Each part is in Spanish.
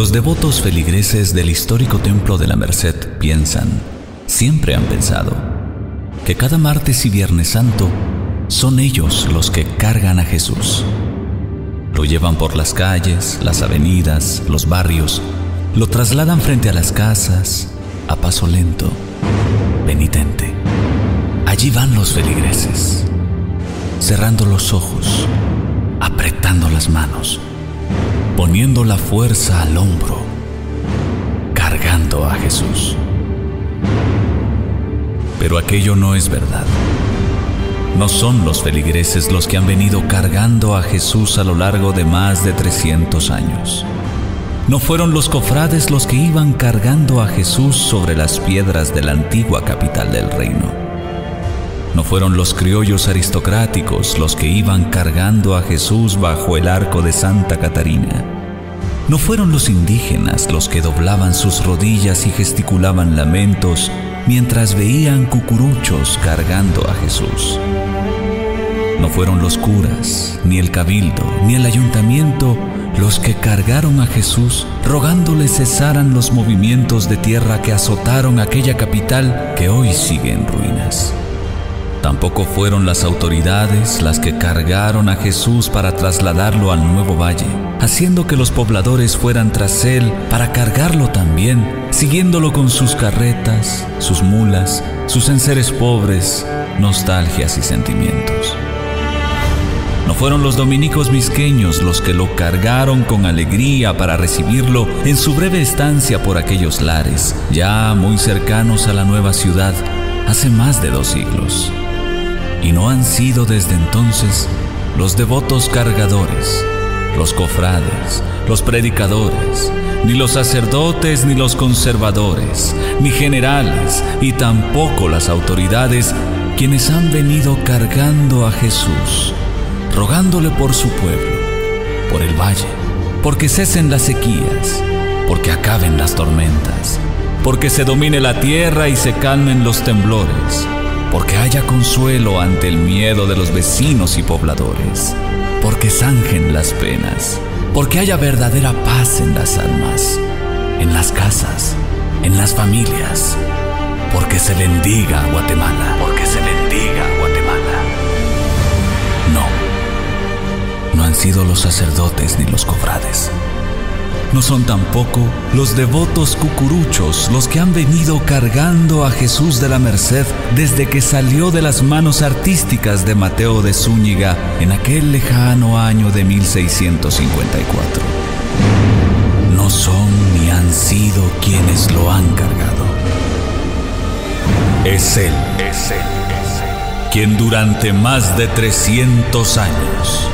Los devotos feligreses del histórico Templo de la Merced piensan, siempre han pensado, que cada martes y viernes santo son ellos los que cargan a Jesús. Lo llevan por las calles, las avenidas, los barrios, lo trasladan frente a las casas, a paso lento, penitente. Allí van los feligreses, cerrando los ojos, apretando las manos poniendo la fuerza al hombro, cargando a Jesús. Pero aquello no es verdad. No son los feligreses los que han venido cargando a Jesús a lo largo de más de 300 años. No fueron los cofrades los que iban cargando a Jesús sobre las piedras de la antigua capital del reino. No fueron los criollos aristocráticos los que iban cargando a Jesús bajo el arco de Santa Catarina. No fueron los indígenas los que doblaban sus rodillas y gesticulaban lamentos mientras veían cucuruchos cargando a Jesús. No fueron los curas, ni el cabildo, ni el ayuntamiento los que cargaron a Jesús rogándole cesaran los movimientos de tierra que azotaron aquella capital que hoy sigue en ruinas. Tampoco fueron las autoridades las que cargaron a Jesús para trasladarlo al nuevo valle, haciendo que los pobladores fueran tras él para cargarlo también, siguiéndolo con sus carretas, sus mulas, sus enseres pobres, nostalgias y sentimientos. No fueron los dominicos misqueños los que lo cargaron con alegría para recibirlo en su breve estancia por aquellos lares, ya muy cercanos a la nueva ciudad, hace más de dos siglos y no han sido desde entonces los devotos cargadores, los cofrades, los predicadores, ni los sacerdotes, ni los conservadores, ni generales, y tampoco las autoridades quienes han venido cargando a Jesús, rogándole por su pueblo, por el valle, porque cesen las sequías, porque acaben las tormentas, porque se domine la tierra y se calmen los temblores porque haya consuelo ante el miedo de los vecinos y pobladores, porque zanjen las penas, porque haya verdadera paz en las almas, en las casas, en las familias, porque se bendiga Guatemala, porque se bendiga Guatemala. No, no han sido los sacerdotes ni los cofrades no son tampoco los devotos cucuruchos los que han venido cargando a Jesús de la Merced desde que salió de las manos artísticas de Mateo de Zúñiga en aquel lejano año de 1654. No son ni han sido quienes lo han cargado. Es Él, es Él, es Él, quien durante más de 300 años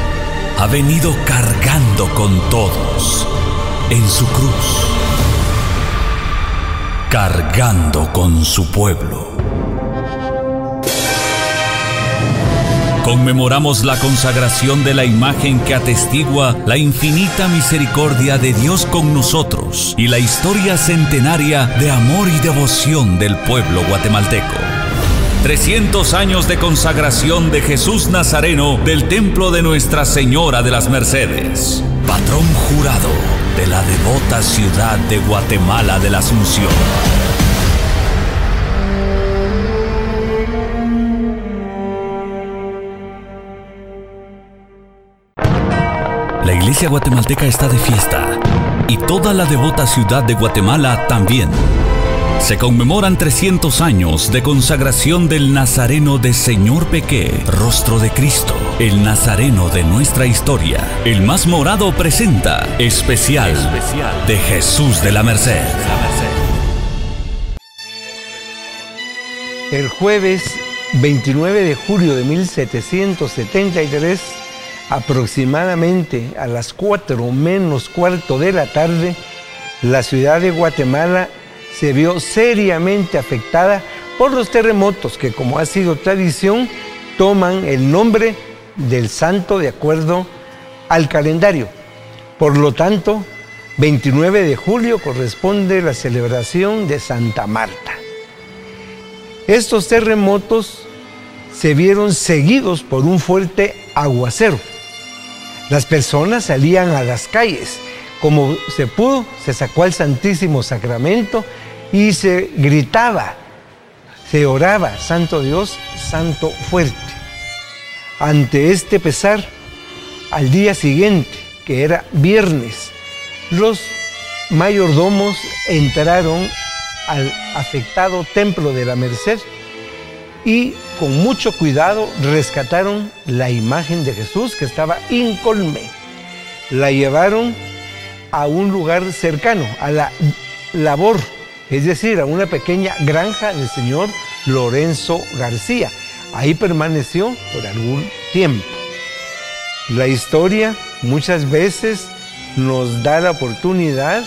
ha venido cargando con todos en su cruz, cargando con su pueblo. Conmemoramos la consagración de la imagen que atestigua la infinita misericordia de Dios con nosotros y la historia centenaria de amor y devoción del pueblo guatemalteco. 300 años de consagración de Jesús Nazareno del templo de Nuestra Señora de las Mercedes, patrón jurado de la devota ciudad de Guatemala de la Asunción. La iglesia guatemalteca está de fiesta y toda la devota ciudad de Guatemala también se conmemoran 300 años de consagración del Nazareno de Señor Peque, Rostro de Cristo, el Nazareno de nuestra historia. El más morado presenta especial, de Jesús de la Merced. El jueves 29 de julio de 1773, aproximadamente a las 4 menos cuarto de la tarde, la ciudad de Guatemala se vio seriamente afectada por los terremotos que, como ha sido tradición, toman el nombre del santo de acuerdo al calendario. Por lo tanto, 29 de julio corresponde la celebración de Santa Marta. Estos terremotos se vieron seguidos por un fuerte aguacero. Las personas salían a las calles como se pudo, se sacó al Santísimo Sacramento y se gritaba, se oraba, Santo Dios, Santo fuerte. Ante este pesar, al día siguiente, que era viernes, los mayordomos entraron al afectado templo de la Merced y con mucho cuidado rescataron la imagen de Jesús que estaba incolme. La llevaron a un lugar cercano, a la labor, es decir, a una pequeña granja del señor Lorenzo García. Ahí permaneció por algún tiempo. La historia muchas veces nos da la oportunidad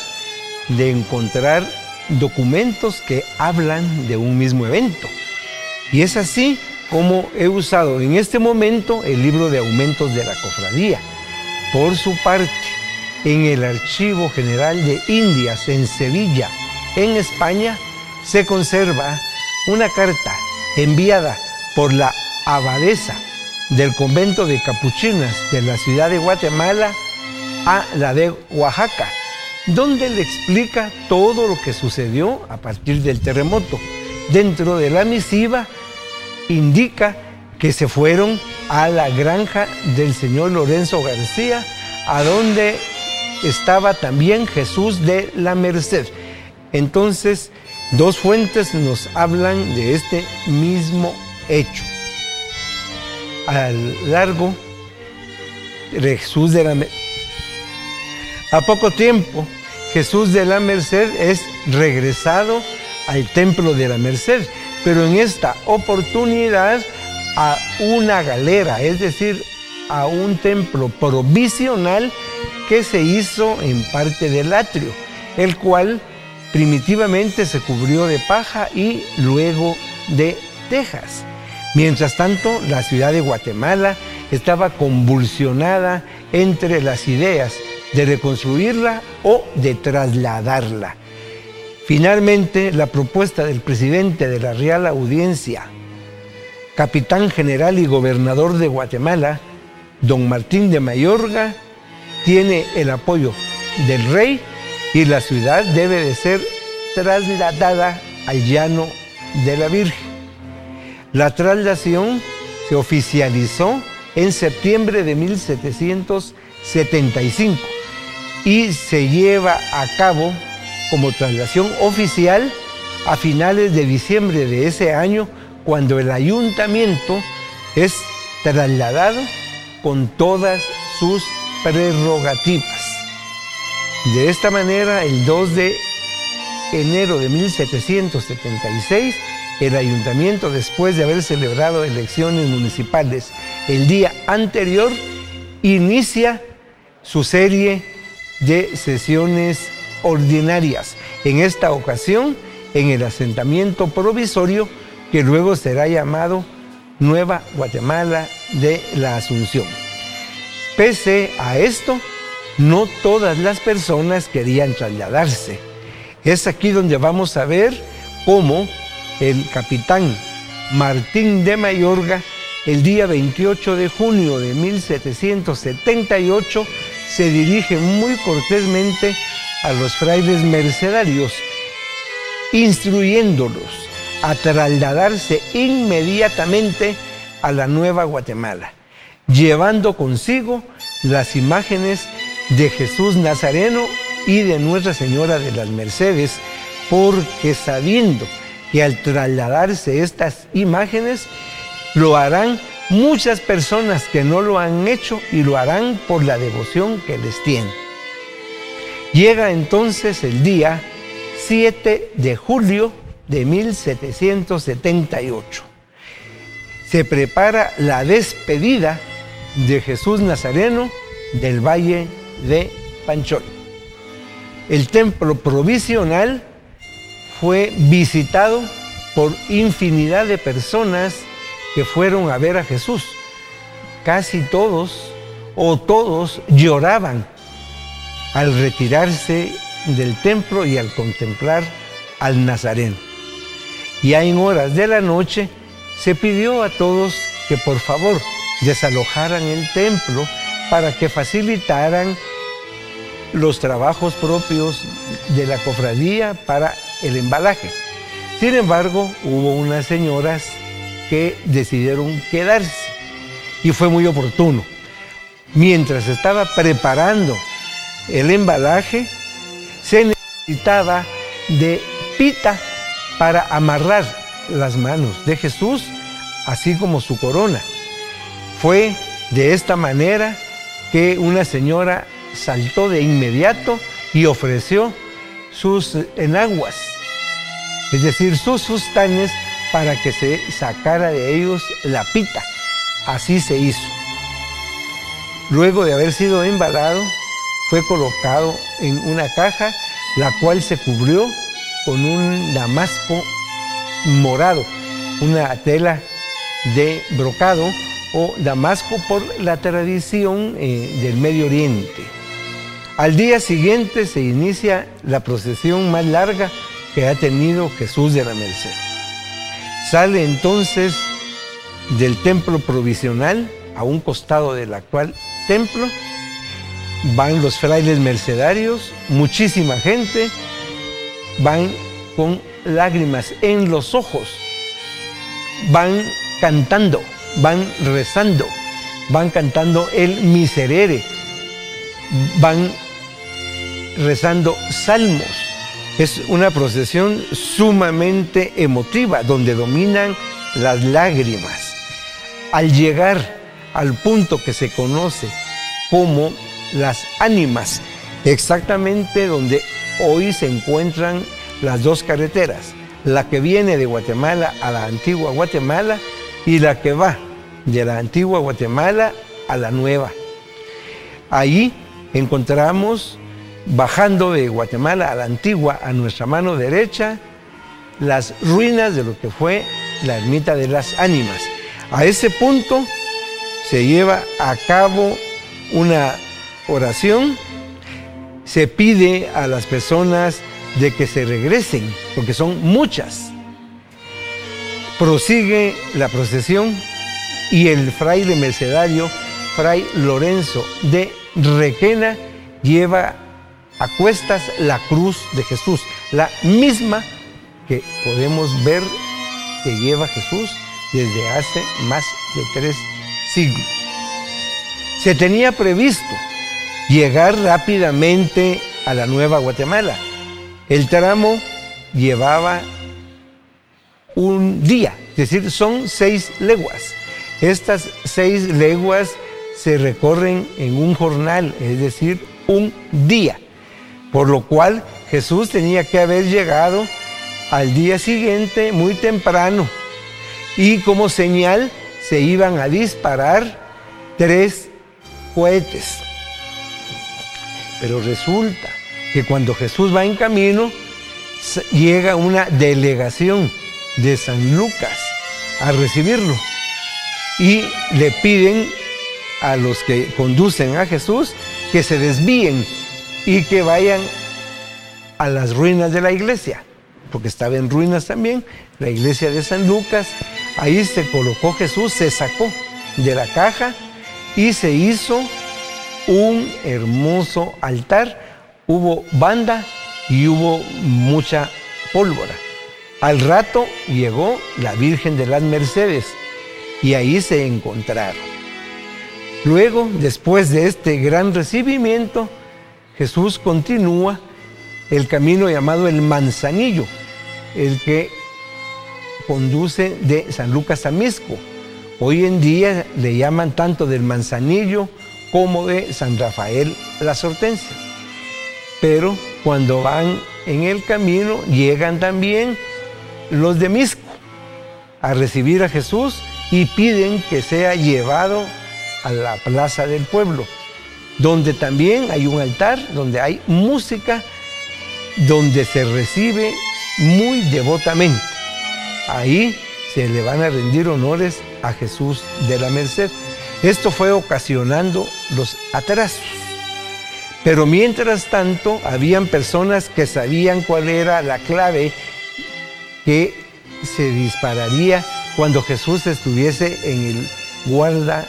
de encontrar documentos que hablan de un mismo evento. Y es así como he usado en este momento el libro de aumentos de la cofradía. Por su parte, en el Archivo General de Indias en Sevilla, en España, se conserva una carta enviada por la abadesa del convento de capuchinas de la ciudad de Guatemala a la de Oaxaca, donde le explica todo lo que sucedió a partir del terremoto. Dentro de la misiva indica que se fueron a la granja del señor Lorenzo García, a donde estaba también Jesús de la Merced. Entonces, dos fuentes nos hablan de este mismo hecho. A largo, Jesús de la. A poco tiempo, Jesús de la Merced es regresado al templo de la Merced, pero en esta oportunidad a una galera, es decir, a un templo provisional que se hizo en parte del atrio, el cual primitivamente se cubrió de paja y luego de tejas. Mientras tanto, la ciudad de Guatemala estaba convulsionada entre las ideas de reconstruirla o de trasladarla. Finalmente, la propuesta del presidente de la Real Audiencia, capitán general y gobernador de Guatemala, don Martín de Mayorga, tiene el apoyo del rey y la ciudad debe de ser trasladada al llano de la Virgen. La traslación se oficializó en septiembre de 1775 y se lleva a cabo como traslación oficial a finales de diciembre de ese año cuando el ayuntamiento es trasladado con todas sus prerrogativas. De esta manera, el 2 de enero de 1776, el ayuntamiento, después de haber celebrado elecciones municipales el día anterior, inicia su serie de sesiones ordinarias. En esta ocasión, en el asentamiento provisorio que luego será llamado Nueva Guatemala de la Asunción. Pese a esto, no todas las personas querían trasladarse. Es aquí donde vamos a ver cómo el capitán Martín de Mayorga, el día 28 de junio de 1778, se dirige muy cortésmente a los frailes mercedarios, instruyéndolos a trasladarse inmediatamente a la Nueva Guatemala llevando consigo las imágenes de Jesús Nazareno y de Nuestra Señora de las Mercedes, porque sabiendo que al trasladarse estas imágenes, lo harán muchas personas que no lo han hecho y lo harán por la devoción que les tienen. Llega entonces el día 7 de julio de 1778. Se prepara la despedida de Jesús Nazareno del Valle de Panchol. El templo provisional fue visitado por infinidad de personas que fueron a ver a Jesús. Casi todos o todos lloraban al retirarse del templo y al contemplar al Nazareno. Y en horas de la noche se pidió a todos que por favor desalojaran el templo para que facilitaran los trabajos propios de la cofradía para el embalaje. Sin embargo, hubo unas señoras que decidieron quedarse y fue muy oportuno. Mientras estaba preparando el embalaje, se necesitaba de pita para amarrar las manos de Jesús, así como su corona. Fue de esta manera que una señora saltó de inmediato y ofreció sus enaguas, es decir, sus sustanes para que se sacara de ellos la pita. Así se hizo. Luego de haber sido embalado, fue colocado en una caja, la cual se cubrió con un damasco morado, una tela de brocado o damasco por la tradición eh, del Medio Oriente. Al día siguiente se inicia la procesión más larga que ha tenido Jesús de la Merced. Sale entonces del templo provisional a un costado del actual templo. Van los frailes mercedarios, muchísima gente, van con lágrimas en los ojos, van cantando, van rezando, van cantando el miserere, van rezando salmos. Es una procesión sumamente emotiva, donde dominan las lágrimas. Al llegar al punto que se conoce como las ánimas, exactamente donde hoy se encuentran las dos carreteras, la que viene de Guatemala a la antigua Guatemala y la que va de la antigua Guatemala a la nueva. Allí encontramos, bajando de Guatemala a la antigua, a nuestra mano derecha, las ruinas de lo que fue la ermita de las ánimas. A ese punto se lleva a cabo una oración, se pide a las personas de que se regresen, porque son muchas. Prosigue la procesión y el fraile mercedario, fray Lorenzo de Requena, lleva a cuestas la cruz de Jesús, la misma que podemos ver que lleva Jesús desde hace más de tres siglos. Se tenía previsto llegar rápidamente a la Nueva Guatemala. El tramo llevaba un día, es decir, son seis leguas. Estas seis leguas se recorren en un jornal, es decir, un día, por lo cual Jesús tenía que haber llegado al día siguiente muy temprano y como señal se iban a disparar tres cohetes. Pero resulta que cuando Jesús va en camino, llega una delegación de San Lucas a recibirlo y le piden a los que conducen a Jesús que se desvíen y que vayan a las ruinas de la iglesia porque estaba en ruinas también, la iglesia de San Lucas. Ahí se colocó Jesús, se sacó de la caja y se hizo un hermoso altar. Hubo banda y hubo mucha pólvora. Al rato llegó la Virgen de las Mercedes y ahí se encontraron. Luego, después de este gran recibimiento, Jesús continúa el camino llamado el Manzanillo, el que conduce de San Lucas a Misco. Hoy en día le llaman tanto del Manzanillo como de San Rafael las Hortensias. Pero cuando van en el camino llegan también los de Misco a recibir a Jesús y piden que sea llevado a la plaza del pueblo, donde también hay un altar, donde hay música, donde se recibe muy devotamente. Ahí se le van a rendir honores a Jesús de la Merced. Esto fue ocasionando los atrasos. Pero mientras tanto, habían personas que sabían cuál era la clave que se dispararía cuando Jesús estuviese en el guarda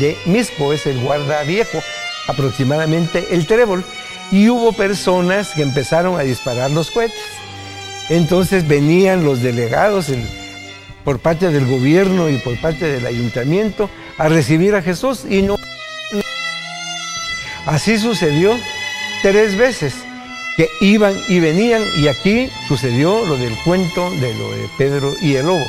de Misco, es el guarda viejo, aproximadamente el trébol. y hubo personas que empezaron a disparar los cohetes. Entonces venían los delegados por parte del gobierno y por parte del ayuntamiento a recibir a Jesús y no. Así sucedió tres veces que iban y venían y aquí sucedió lo del cuento de lo de Pedro y el lobo.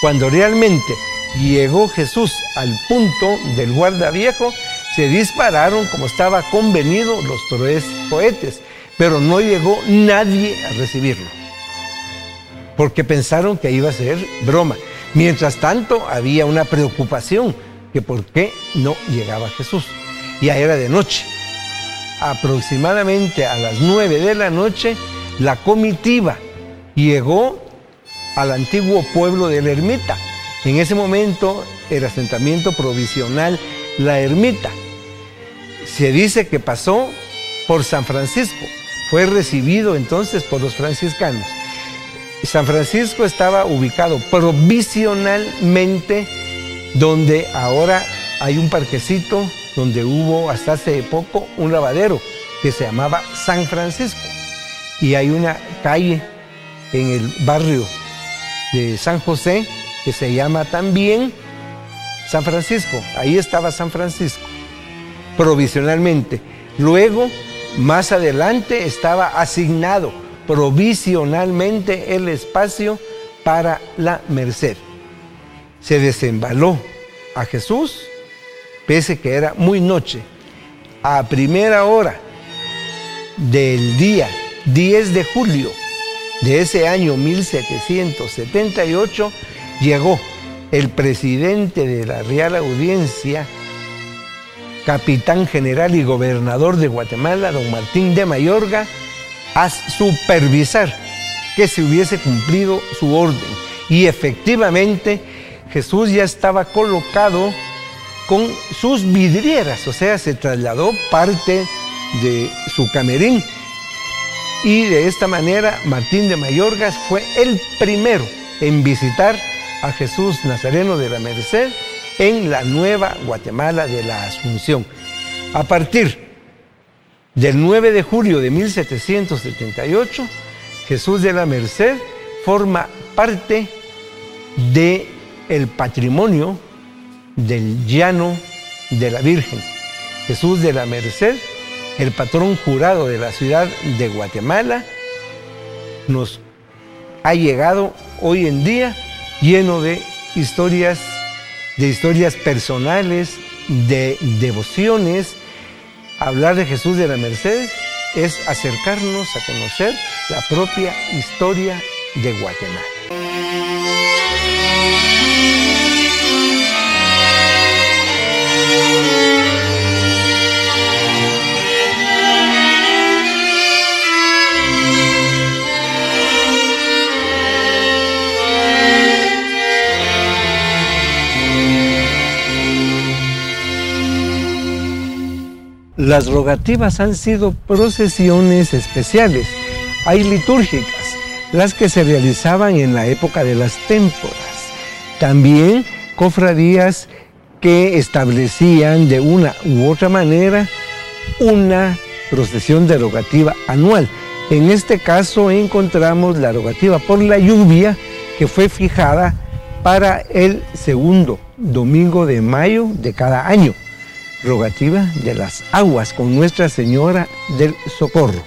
Cuando realmente llegó Jesús al punto del guarda viejo, se dispararon como estaba convenido los tres cohetes, pero no llegó nadie a recibirlo, porque pensaron que iba a ser broma. Mientras tanto, había una preocupación que por qué no llegaba Jesús. Ya era de noche aproximadamente a las 9 de la noche, la comitiva llegó al antiguo pueblo de la ermita. En ese momento, el asentamiento provisional La Ermita. Se dice que pasó por San Francisco. Fue recibido entonces por los franciscanos. San Francisco estaba ubicado provisionalmente donde ahora hay un parquecito donde hubo hasta hace poco un lavadero que se llamaba San Francisco. Y hay una calle en el barrio de San José que se llama también San Francisco. Ahí estaba San Francisco, provisionalmente. Luego, más adelante, estaba asignado provisionalmente el espacio para la merced. Se desembaló a Jesús pese que era muy noche, a primera hora del día 10 de julio de ese año 1778, llegó el presidente de la Real Audiencia, capitán general y gobernador de Guatemala, don Martín de Mayorga, a supervisar que se hubiese cumplido su orden. Y efectivamente Jesús ya estaba colocado con sus vidrieras, o sea, se trasladó parte de su camerín. Y de esta manera Martín de Mayorgas fue el primero en visitar a Jesús Nazareno de la Merced en la nueva Guatemala de la Asunción. A partir del 9 de julio de 1778, Jesús de la Merced forma parte de el patrimonio del llano de la Virgen. Jesús de la Merced, el patrón jurado de la ciudad de Guatemala, nos ha llegado hoy en día lleno de historias, de historias personales, de devociones. Hablar de Jesús de la Merced es acercarnos a conocer la propia historia de Guatemala. Las rogativas han sido procesiones especiales. Hay litúrgicas, las que se realizaban en la época de las témporas. También cofradías que establecían de una u otra manera una procesión de rogativa anual. En este caso encontramos la rogativa por la lluvia que fue fijada para el segundo domingo de mayo de cada año rogativa de las aguas con Nuestra Señora del Socorro,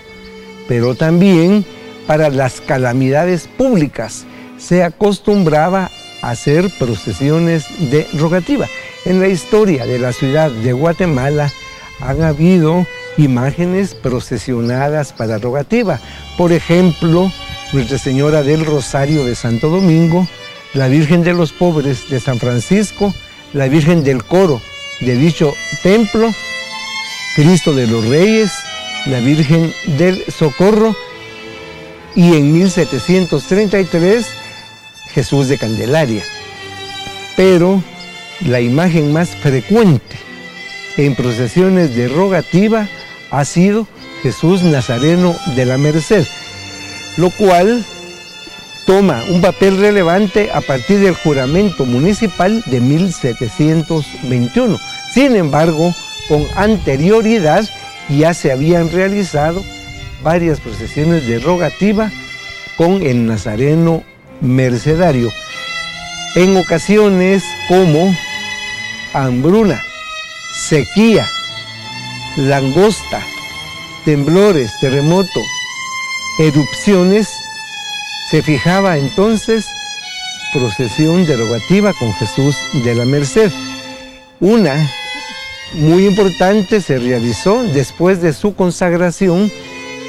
pero también para las calamidades públicas se acostumbraba a hacer procesiones de rogativa. En la historia de la ciudad de Guatemala han habido imágenes procesionadas para rogativa. Por ejemplo, Nuestra Señora del Rosario de Santo Domingo, la Virgen de los Pobres de San Francisco, la Virgen del Coro de dicho templo, Cristo de los Reyes, la Virgen del Socorro y en 1733 Jesús de Candelaria. Pero la imagen más frecuente en procesiones de rogativa ha sido Jesús Nazareno de la Merced, lo cual toma un papel relevante a partir del juramento municipal de 1721. Sin embargo, con anterioridad ya se habían realizado varias procesiones de rogativa con el nazareno mercedario, en ocasiones como hambruna, sequía, langosta, temblores, terremoto, erupciones, se fijaba entonces procesión derogativa con Jesús de la Merced. Una muy importante se realizó después de su consagración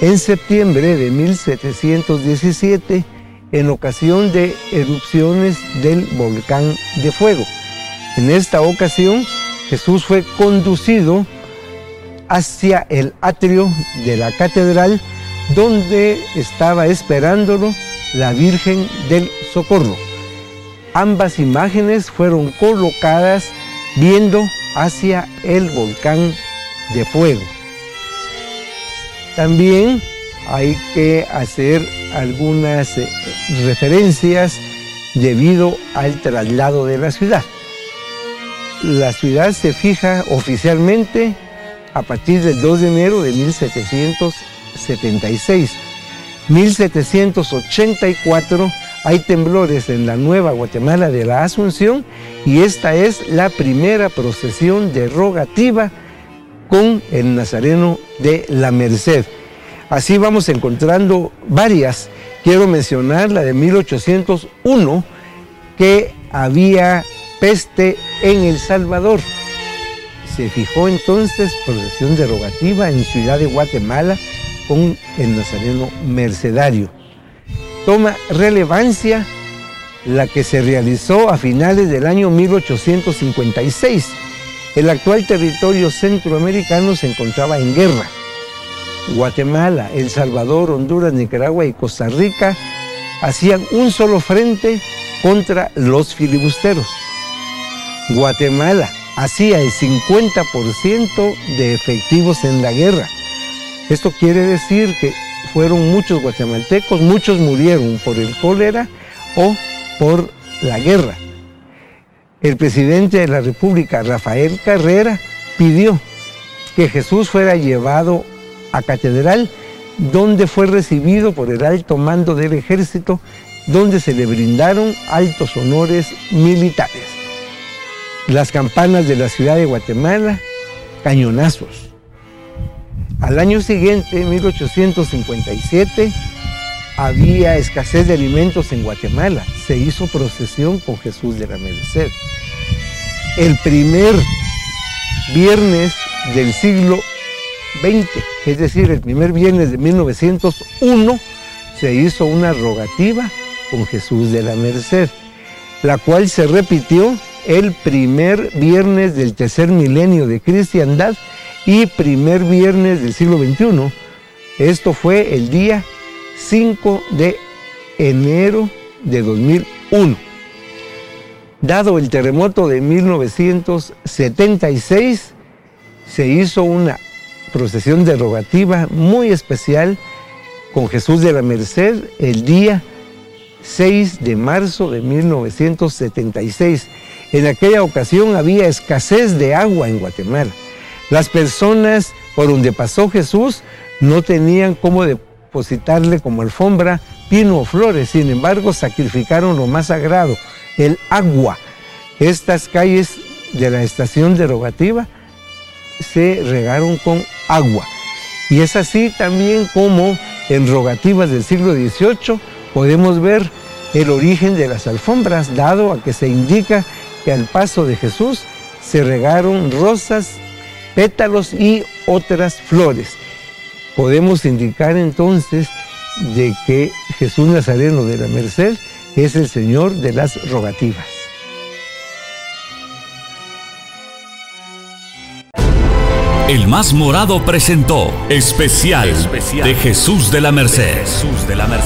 en septiembre de 1717 en ocasión de erupciones del volcán de fuego. En esta ocasión Jesús fue conducido hacia el atrio de la catedral donde estaba esperándolo la Virgen del Socorro. Ambas imágenes fueron colocadas viendo hacia el volcán de fuego. También hay que hacer algunas eh, referencias debido al traslado de la ciudad. La ciudad se fija oficialmente a partir del 2 de enero de 1776. 1784 hay temblores en la Nueva Guatemala de la Asunción y esta es la primera procesión derogativa con el Nazareno de la Merced. Así vamos encontrando varias. Quiero mencionar la de 1801, que había peste en El Salvador. Se fijó entonces procesión derogativa en Ciudad de Guatemala con el Nazareno Mercedario. Toma relevancia la que se realizó a finales del año 1856. El actual territorio centroamericano se encontraba en guerra Guatemala, El Salvador, Honduras, Nicaragua y Costa Rica hacían un solo frente contra los filibusteros. Guatemala hacía el 50% de efectivos en la guerra. Esto quiere decir que fueron muchos guatemaltecos, muchos murieron por el cólera o por la guerra. El presidente de la República, Rafael Carrera, pidió que Jesús fuera llevado a Catedral, donde fue recibido por el alto mando del ejército, donde se le brindaron altos honores militares. Las campanas de la ciudad de Guatemala, cañonazos. Al año siguiente, 1857, había escasez de alimentos en Guatemala. Se hizo procesión con Jesús de la Merced. El primer viernes del siglo 20, es decir, el primer viernes de 1901, se hizo una rogativa con Jesús de la Merced, la cual se repitió el primer viernes del tercer milenio de cristiandad y primer viernes del siglo XXI. Esto fue el día 5 de enero de 2001. Dado el terremoto de 1976, se hizo una procesión derogativa muy especial con Jesús de la Merced el día 6 de marzo de 1976. En aquella ocasión había escasez de agua en Guatemala. Las personas por donde pasó Jesús no tenían cómo depositarle como alfombra pino o flores, sin embargo sacrificaron lo más sagrado, el agua. Estas calles de la estación derogativa se regaron con agua. Y es así también como en rogativas del siglo XVIII podemos ver el origen de las alfombras, dado a que se indica que al paso de Jesús se regaron rosas, pétalos y otras flores. Podemos indicar entonces de que Jesús Nazareno de la Merced es el Señor de las rogativas. El Más Morado presentó Especial, de Jesús de la Merced.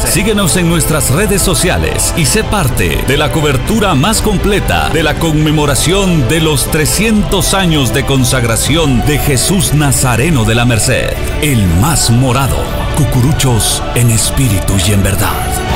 Síguenos en nuestras redes sociales y sé parte de la cobertura más completa de la conmemoración de los 300 años de consagración de Jesús Nazareno de la Merced. El Más Morado. Cucuruchos en espíritu y en verdad.